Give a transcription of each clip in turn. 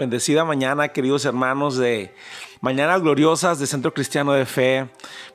Bendecida mañana, queridos hermanos de Mañanas Gloriosas de Centro Cristiano de Fe.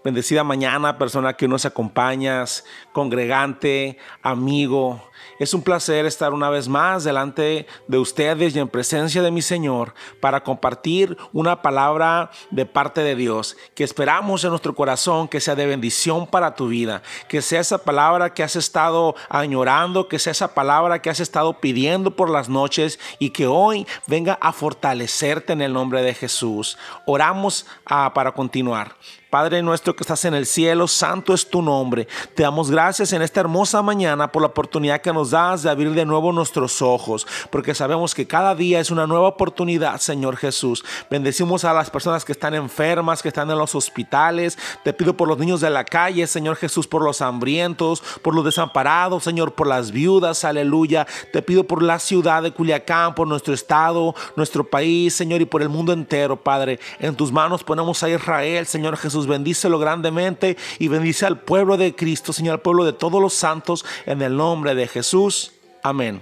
Bendecida mañana, persona que nos acompañas, congregante, amigo. Es un placer estar una vez más delante de ustedes y en presencia de mi Señor para compartir una palabra de parte de Dios que esperamos en nuestro corazón que sea de bendición para tu vida, que sea esa palabra que has estado añorando, que sea esa palabra que has estado pidiendo por las noches y que hoy venga a fortalecerte en el nombre de Jesús. Oramos ah, para continuar. Padre nuestro que estás en el cielo, santo es tu nombre. Te damos gracias en esta hermosa mañana por la oportunidad que nos das de abrir de nuevo nuestros ojos, porque sabemos que cada día es una nueva oportunidad, Señor Jesús. Bendecimos a las personas que están enfermas, que están en los hospitales. Te pido por los niños de la calle, Señor Jesús, por los hambrientos, por los desamparados, Señor, por las viudas, aleluya. Te pido por la ciudad de Culiacán, por nuestro estado, nuestro país, Señor, y por el mundo entero, Padre. En tus manos ponemos a Israel, Señor Jesús bendícelo grandemente y bendice al pueblo de Cristo, Señor, al pueblo de todos los santos, en el nombre de Jesús. Amén.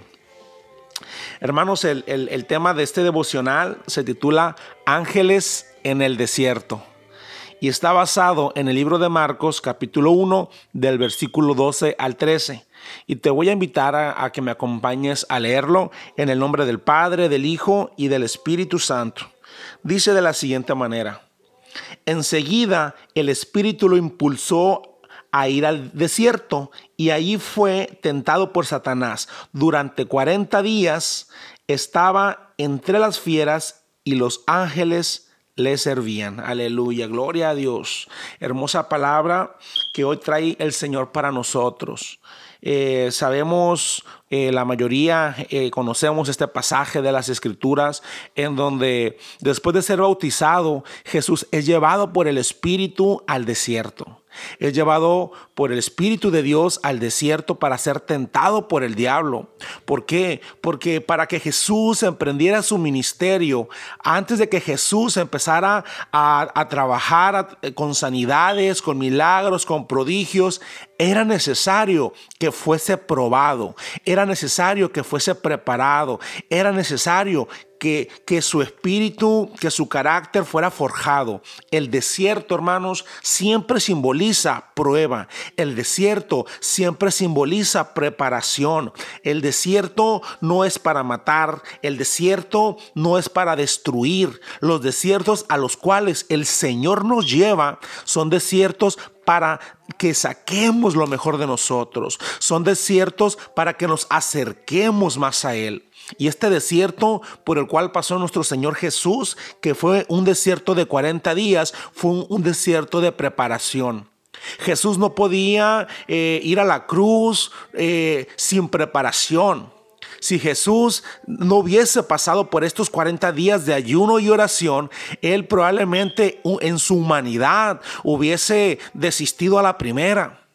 Hermanos, el, el tema de este devocional se titula Ángeles en el desierto y está basado en el libro de Marcos capítulo 1 del versículo 12 al 13. Y te voy a invitar a, a, que me acompañes a leerlo en el nombre del Padre, del Hijo y del Espíritu Santo. Dice de la siguiente manera. Enseguida el Espíritu lo impulsó a ir al desierto y allí fue tentado por Satanás. Durante 40 días estaba entre las fieras y los ángeles le servían. Aleluya, gloria a Dios. Hermosa palabra que hoy trae el Señor para nosotros. Eh, sabemos, eh, la mayoría eh, conocemos este pasaje de las escrituras en donde después de ser bautizado, Jesús es llevado por el Espíritu al desierto. Es llevado por el Espíritu de Dios al desierto para ser tentado por el diablo. ¿Por qué? Porque para que Jesús emprendiera su ministerio, antes de que Jesús empezara a, trabajar con sanidades, con milagros, con prodigios, era necesario que fuese probado, era necesario que fuese preparado, era necesario que, su espíritu, que su carácter fuera forjado. El desierto, hermanos, siempre simboliza prueba. El desierto siempre simboliza preparación. El desierto no es para matar. El desierto no es para destruir. Los desiertos a los cuales el Señor nos lleva son desiertos para que saquemos lo mejor de nosotros. Son desiertos para que nos acerquemos más a Él. Y este desierto por el cual pasó nuestro Señor Jesús, que fue un desierto de 40 días, fue un, desierto de preparación. Jesús no podía eh, ir a la cruz eh, sin preparación. Si Jesús no hubiese pasado por estos 40 días de ayuno y oración, él probablemente en su humanidad hubiese desistido a la primera.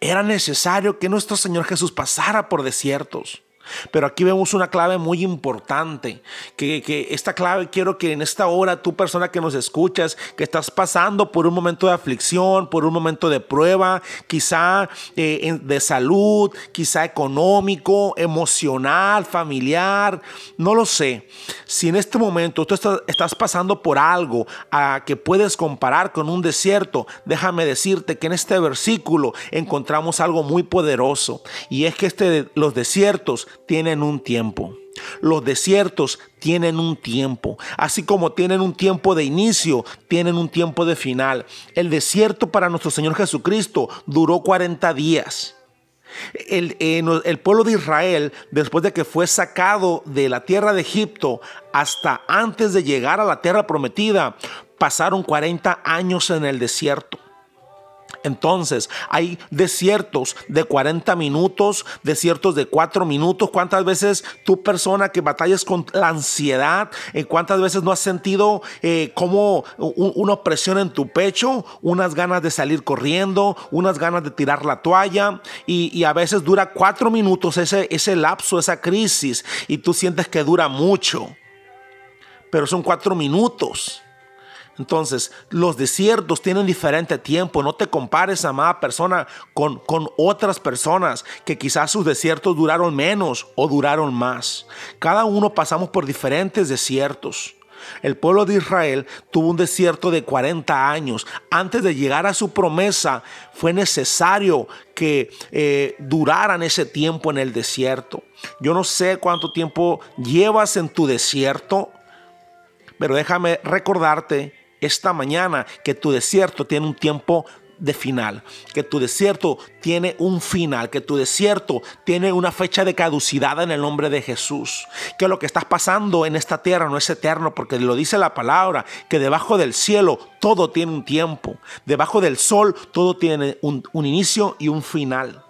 Era necesario que nuestro Señor Jesús pasara por desiertos. Pero aquí vemos una clave muy importante, que, esta clave quiero que en esta hora tú persona que nos escuchas, que estás pasando por un momento de aflicción, por un momento de prueba, quizá eh, de salud, quizá económico, emocional, familiar, no lo sé. Si en este momento tú estás, estás pasando por algo a que puedes comparar con un desierto, déjame decirte que en este versículo encontramos algo muy poderoso y es que este, los desiertos tienen un tiempo. Los desiertos tienen un tiempo, así como tienen un tiempo de inicio, tienen un tiempo de final. El desierto para nuestro Señor Jesucristo duró 40 días. El, eh, el, pueblo de Israel, después de que fue sacado de la tierra de Egipto hasta antes de llegar a la tierra prometida, pasaron 40 años en el desierto. Entonces, hay desiertos de 40 minutos, desiertos de 4 minutos. ¿Cuántas veces tu persona que batallas con la ansiedad, eh, cuántas veces no has sentido eh, como una opresión en tu pecho, unas ganas de salir corriendo, unas ganas de tirar la toalla y, a veces dura 4 minutos ese, ese lapso, esa crisis y tú sientes que dura mucho, pero son 4 minutos. Entonces, los desiertos tienen diferente tiempo. No te compares, amada persona, con, con otras personas que quizás sus desiertos duraron menos o duraron más. Cada uno pasamos por diferentes desiertos. El pueblo de Israel tuvo un desierto de 40 años. Antes de llegar a su promesa, fue necesario que eh, duraran ese tiempo en el desierto. Yo no sé cuánto tiempo llevas en tu desierto, pero déjame recordarte esta mañana que tu desierto tiene un tiempo de final, que tu desierto tiene un final, que tu desierto tiene una fecha de caducidad en el nombre de Jesús, que lo que estás pasando en esta tierra no es eterno, porque lo dice la palabra, que debajo del cielo todo tiene un tiempo, debajo del sol todo tiene un, un inicio y un final.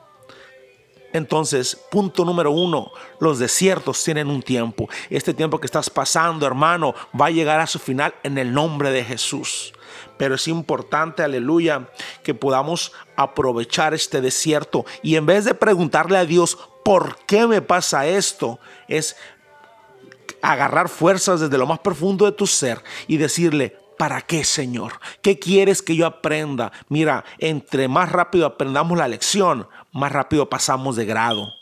Entonces, punto número uno, los desiertos tienen un tiempo. Este tiempo que estás pasando, hermano, va a llegar a su final en el nombre de Jesús. Pero es importante, aleluya, que podamos aprovechar este desierto y en vez de preguntarle a Dios, ¿por qué me pasa esto? Es agarrar fuerzas desde lo más profundo de tu ser y decirle, ¿Para qué, Señor? ¿Qué quieres que yo aprenda? Mira, entre más rápido aprendamos la lección, más rápido pasamos de grado.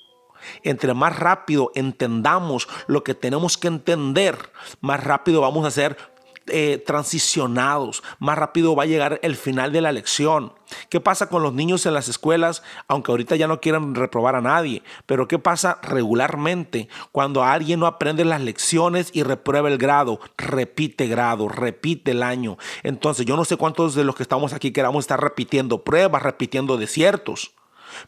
Entre más rápido entendamos lo que tenemos que entender, más rápido vamos a ser eh, transicionados, más rápido va a llegar el final de la lección. ¿Qué pasa con los niños en las escuelas? Aunque ahorita ya no quieran reprobar a nadie, pero ¿qué pasa regularmente cuando alguien no aprende las lecciones y reprueba el grado? Repite grado, repite el año. Entonces yo no sé cuántos de los que estamos aquí queramos estar repitiendo pruebas, repitiendo desiertos.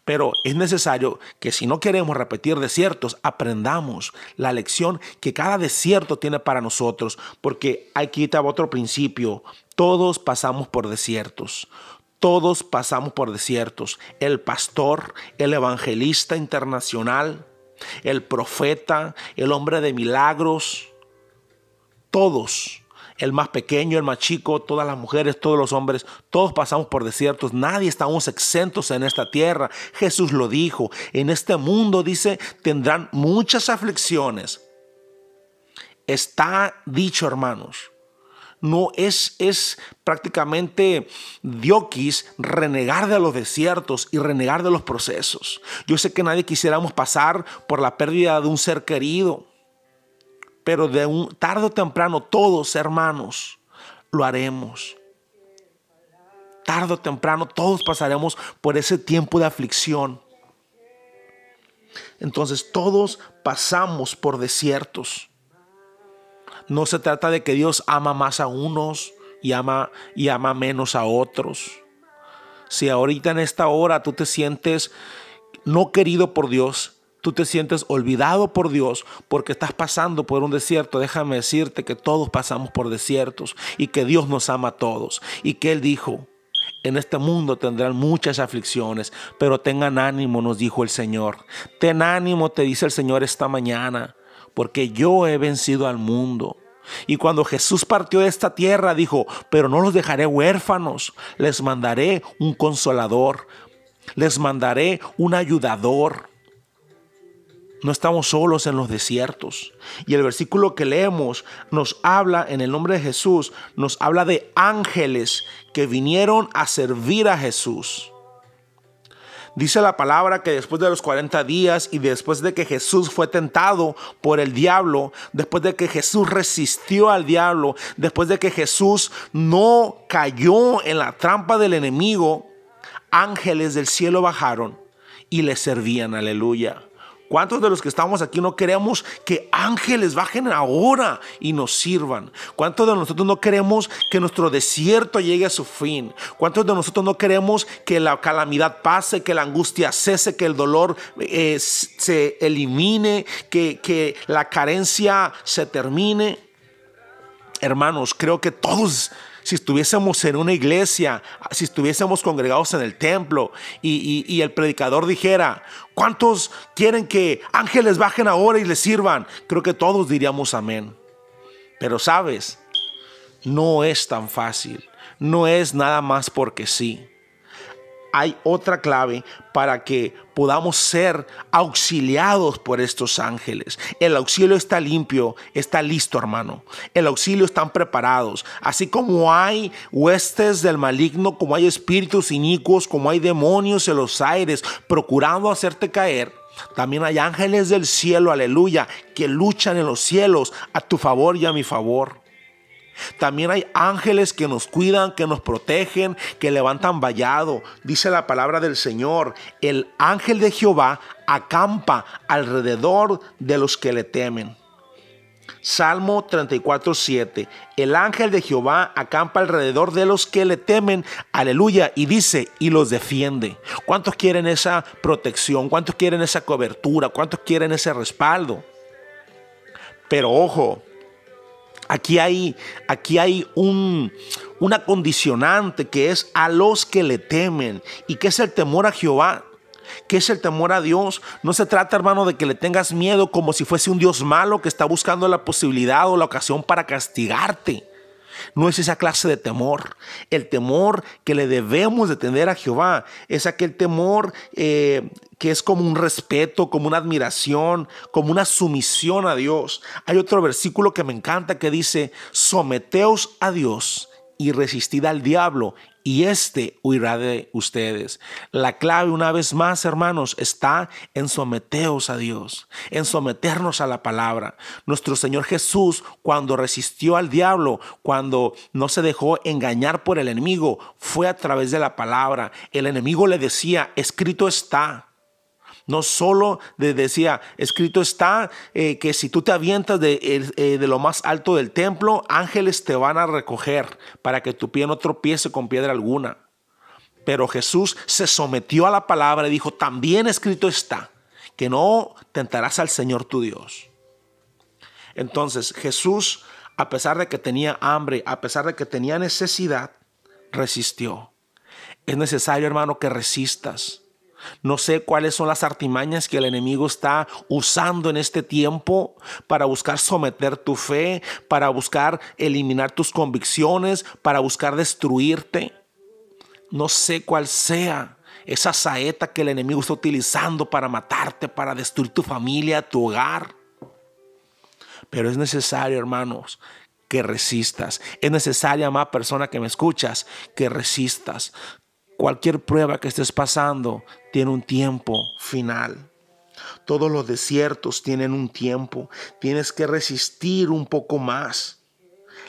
Pero es necesario que si no queremos repetir desiertos, aprendamos la lección que cada desierto tiene para nosotros, porque aquí está otro principio. Todos pasamos por desiertos. Todos pasamos por desiertos. El pastor, el evangelista internacional, el profeta, el hombre de milagros, todos el más pequeño, el más chico, todas las mujeres, todos los hombres, todos pasamos por desiertos, nadie estamos exentos en esta tierra. Jesús lo dijo, en este mundo dice, tendrán muchas aflicciones. Está dicho, hermanos. No es, es prácticamente dioquis renegar de los desiertos y renegar de los procesos. Yo sé que nadie quisiéramos pasar por la pérdida de un ser querido, pero de un tarde o temprano todos, hermanos, lo haremos. Tarde o temprano todos pasaremos por ese tiempo de aflicción. Entonces todos pasamos por desiertos. No se trata de que Dios ama más a unos y ama, y ama menos a otros. Si ahorita en esta hora tú te sientes no querido por Dios, tú te sientes olvidado por Dios porque estás pasando por un desierto, déjame decirte que todos pasamos por desiertos y que Dios nos ama a todos y que Él dijo, en este mundo tendrán muchas aflicciones, pero tengan ánimo, nos dijo el Señor. Ten ánimo, te dice el Señor esta mañana, porque yo he vencido al mundo. Y cuando Jesús partió de esta tierra, dijo, pero no los dejaré huérfanos, les mandaré un consolador, les mandaré un ayudador. No estamos solos en los desiertos. Y el versículo que leemos nos habla en el nombre de Jesús, nos habla de ángeles que vinieron a servir a Jesús. Dice la palabra que después de los 40 días y después de que Jesús fue tentado por el diablo, después de que Jesús resistió al diablo, después de que Jesús no cayó en la trampa del enemigo, ángeles del cielo bajaron y le servían, aleluya. ¿Cuántos de los que estamos aquí no queremos que ángeles bajen ahora y nos sirvan? ¿Cuántos de nosotros no queremos que nuestro desierto llegue a su fin? ¿Cuántos de nosotros no queremos que la calamidad pase, que la angustia cese, que el dolor eh, se elimine, que, que la carencia se termine? Hermanos, creo que todos si estuviésemos en una iglesia, si estuviésemos congregados en el templo y, el predicador dijera, ¿cuántos quieren que ángeles bajen ahora y les sirvan? Creo que todos diríamos amén. Pero sabes, no es tan fácil, no es nada más porque sí. Hay otra clave para que podamos ser auxiliados por estos ángeles. El auxilio está limpio, está listo, hermano. El auxilio están preparados. Así como hay huestes del maligno, como hay espíritus inicuos, como hay demonios en los aires procurando hacerte caer, también hay ángeles del cielo, aleluya, que luchan en los cielos a tu favor y a mi favor. También hay ángeles que nos cuidan, que nos protegen, que levantan vallado. Dice la palabra del Señor, el ángel de Jehová acampa alrededor de los que le temen. Salmo 34, 7. El ángel de Jehová acampa alrededor de los que le temen. Aleluya. Y dice, y los defiende. ¿Cuántos quieren esa protección? ¿Cuántos quieren esa cobertura? ¿Cuántos quieren ese respaldo? Pero ojo, Aquí hay, aquí hay un, una condicionante que es a los que le temen. ¿Y que es el temor a Jehová? ¿Qué es el temor a Dios? No se trata, hermano, de que le tengas miedo como si fuese un Dios malo que está buscando la posibilidad o la ocasión para castigarte. No es esa clase de temor. El temor que le debemos de tener a Jehová es aquel temor eh, que es como un respeto, como una admiración, como una sumisión a Dios. Hay otro versículo que me encanta que dice, someteos a Dios y resistid al diablo y éste huirá de ustedes. La clave, una vez más, hermanos, está en someteos a Dios, en someternos a la palabra. Nuestro Señor Jesús, cuando resistió al diablo, cuando no se dejó engañar por el enemigo, fue a través de la palabra. El enemigo le decía, escrito está. No solo decía, escrito está eh, que si tú te avientas de, eh, de, lo más alto del templo, ángeles te van a recoger para que tu pie no tropiece con piedra alguna. Pero Jesús se sometió a la palabra y dijo, también escrito está, que no tentarás al Señor tu Dios. Entonces Jesús, a pesar de que tenía hambre, a pesar de que tenía necesidad, resistió. Es necesario, hermano, que resistas no sé cuáles son las artimañas que el enemigo está usando en este tiempo para buscar someter tu fe, para buscar eliminar tus convicciones, para buscar destruirte. No sé cuál sea esa saeta que el enemigo está utilizando para matarte, para destruir tu familia, tu hogar. Pero es necesario, hermanos, que resistas. Es necesaria, más persona que me escuchas, que resistas. Cualquier prueba que estés pasando tiene un tiempo final. Todos los desiertos tienen un tiempo. Tienes que resistir un poco más.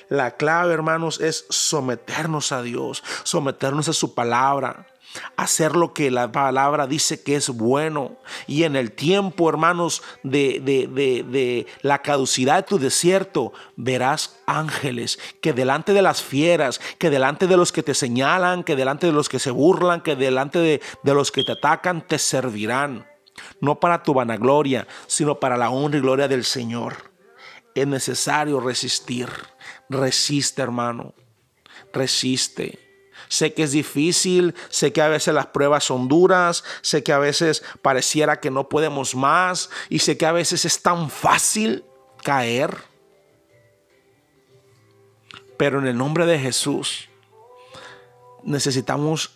La clave, hermanos, es someternos a Dios, someternos a su palabra hacer lo que la palabra dice que es bueno. Y en el tiempo, hermanos, de, de, la caducidad de tu desierto, verás ángeles que delante de las fieras, que delante de los que te señalan, que delante de los que se burlan, que delante de, de los que te atacan, te servirán. No para tu vanagloria, sino para la honra y gloria del Señor. Es necesario resistir. Resiste, hermano. Resiste. Sé que es difícil, sé que a veces las pruebas son duras, sé que a veces pareciera que no podemos más y sé que a veces es tan fácil caer. Pero en el nombre de Jesús necesitamos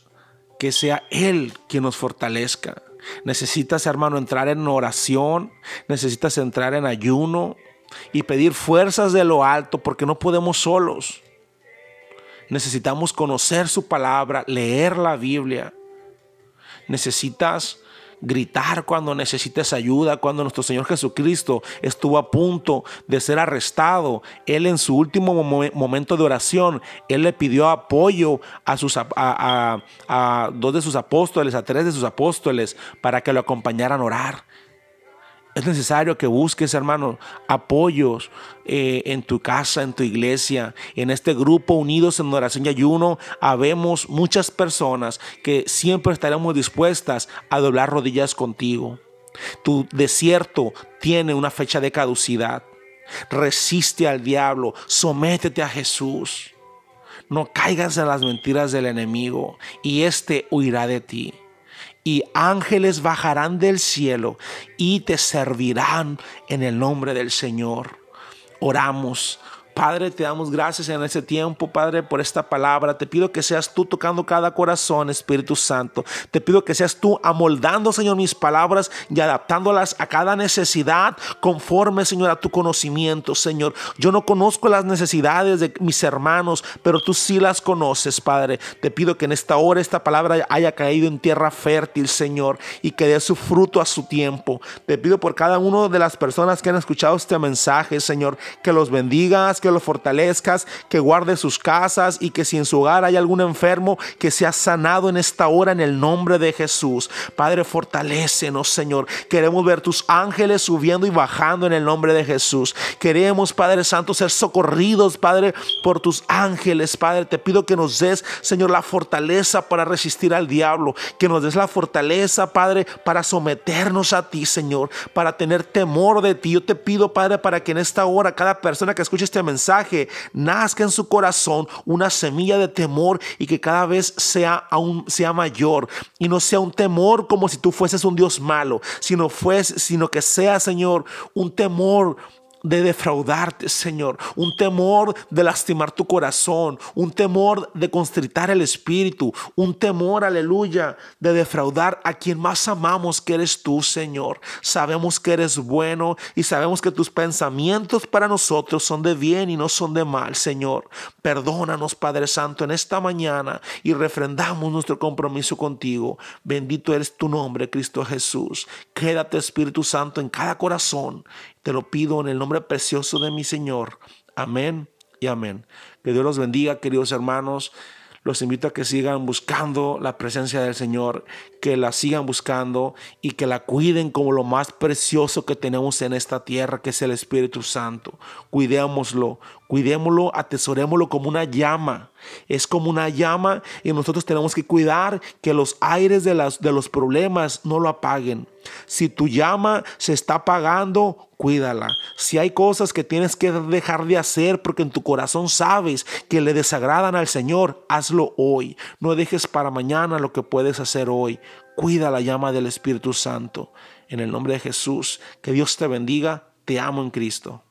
que sea Él quien nos fortalezca. Necesitas, hermano, entrar en oración, necesitas entrar en ayuno y pedir fuerzas de lo alto porque no podemos solos. Necesitamos conocer su palabra, leer la Biblia. Necesitas gritar cuando necesites ayuda, cuando nuestro Señor Jesucristo estuvo a punto de ser arrestado. Él en su último momento de oración, Él le pidió apoyo a, sus, a dos de sus apóstoles, a tres de sus apóstoles, para que lo acompañaran a orar. Es necesario que busques, hermano, apoyos eh, en tu casa, en tu iglesia, en este grupo unidos en oración y ayuno. Habemos muchas personas que siempre estaremos dispuestas a doblar rodillas contigo. Tu desierto tiene una fecha de caducidad. Resiste al diablo, sométete a Jesús. No caigas en las mentiras del enemigo y éste huirá de ti y ángeles bajarán del cielo y te servirán en el nombre del Señor. Oramos, Padre, te damos gracias en este tiempo, Padre, por esta palabra. Te pido que seas tú tocando cada corazón, Espíritu Santo. Te pido que seas tú amoldando, Señor, mis palabras y adaptándolas a cada necesidad conforme, Señor, a tu conocimiento, Señor. Yo no conozco las necesidades de mis hermanos, pero tú sí las conoces, Padre. Te pido que en esta hora esta palabra haya caído en tierra fértil, Señor, y que dé su fruto a su tiempo. Te pido por cada una de las personas que han escuchado este mensaje, Señor, que los bendigas que los fortalezcas, que guarde sus casas y que si en su hogar hay algún enfermo, que sea sanado en esta hora en el nombre de Jesús. Padre, fortalécenos, Señor. Queremos ver tus ángeles subiendo y bajando en el nombre de Jesús. Queremos, Padre Santo, ser socorridos, Padre, por tus ángeles. Padre, te pido que nos des, Señor, la fortaleza para resistir al diablo. Que nos des la fortaleza, Padre, para someternos a ti, Señor. Para tener temor de ti. Yo te pido, Padre, para que en esta hora cada persona que escuche este mensaje, mensaje nazca en su corazón una semilla de temor y que cada vez sea aún sea mayor. Y no sea un temor como si tú fueses un Dios malo, sino fuese, sino que sea, Señor, un temor de defraudarte, Señor, un temor de lastimar tu corazón, un temor de constritar el espíritu, un temor, aleluya, de defraudar a quien más amamos que eres tú, Señor. Sabemos que eres bueno y sabemos que tus pensamientos para nosotros son de bien y no son de mal, Señor. Perdónanos, Padre Santo, en esta mañana y refrendamos nuestro compromiso contigo. Bendito eres tu nombre, Cristo Jesús. Quédate, Espíritu Santo, en cada corazón te lo pido en el nombre precioso de mi Señor. Amén y amén. Que Dios los bendiga, queridos hermanos. Los invito a que sigan buscando la presencia del Señor, que la sigan buscando y que la cuiden como lo más precioso que tenemos en esta tierra, que es el Espíritu Santo. Cuidémoslo, cuidémoslo, atesorémoslo como una llama. Es como una llama y nosotros tenemos que cuidar que los aires de, las, de los problemas no lo apaguen. Si tu llama se está apagando, cuídala. Si hay cosas que tienes que dejar de hacer porque en tu corazón sabes que le desagradan al Señor, hazlo hoy. No dejes para mañana lo que puedes hacer hoy. Cuida la llama del Espíritu Santo. En el nombre de Jesús, que Dios te bendiga. Te amo en Cristo.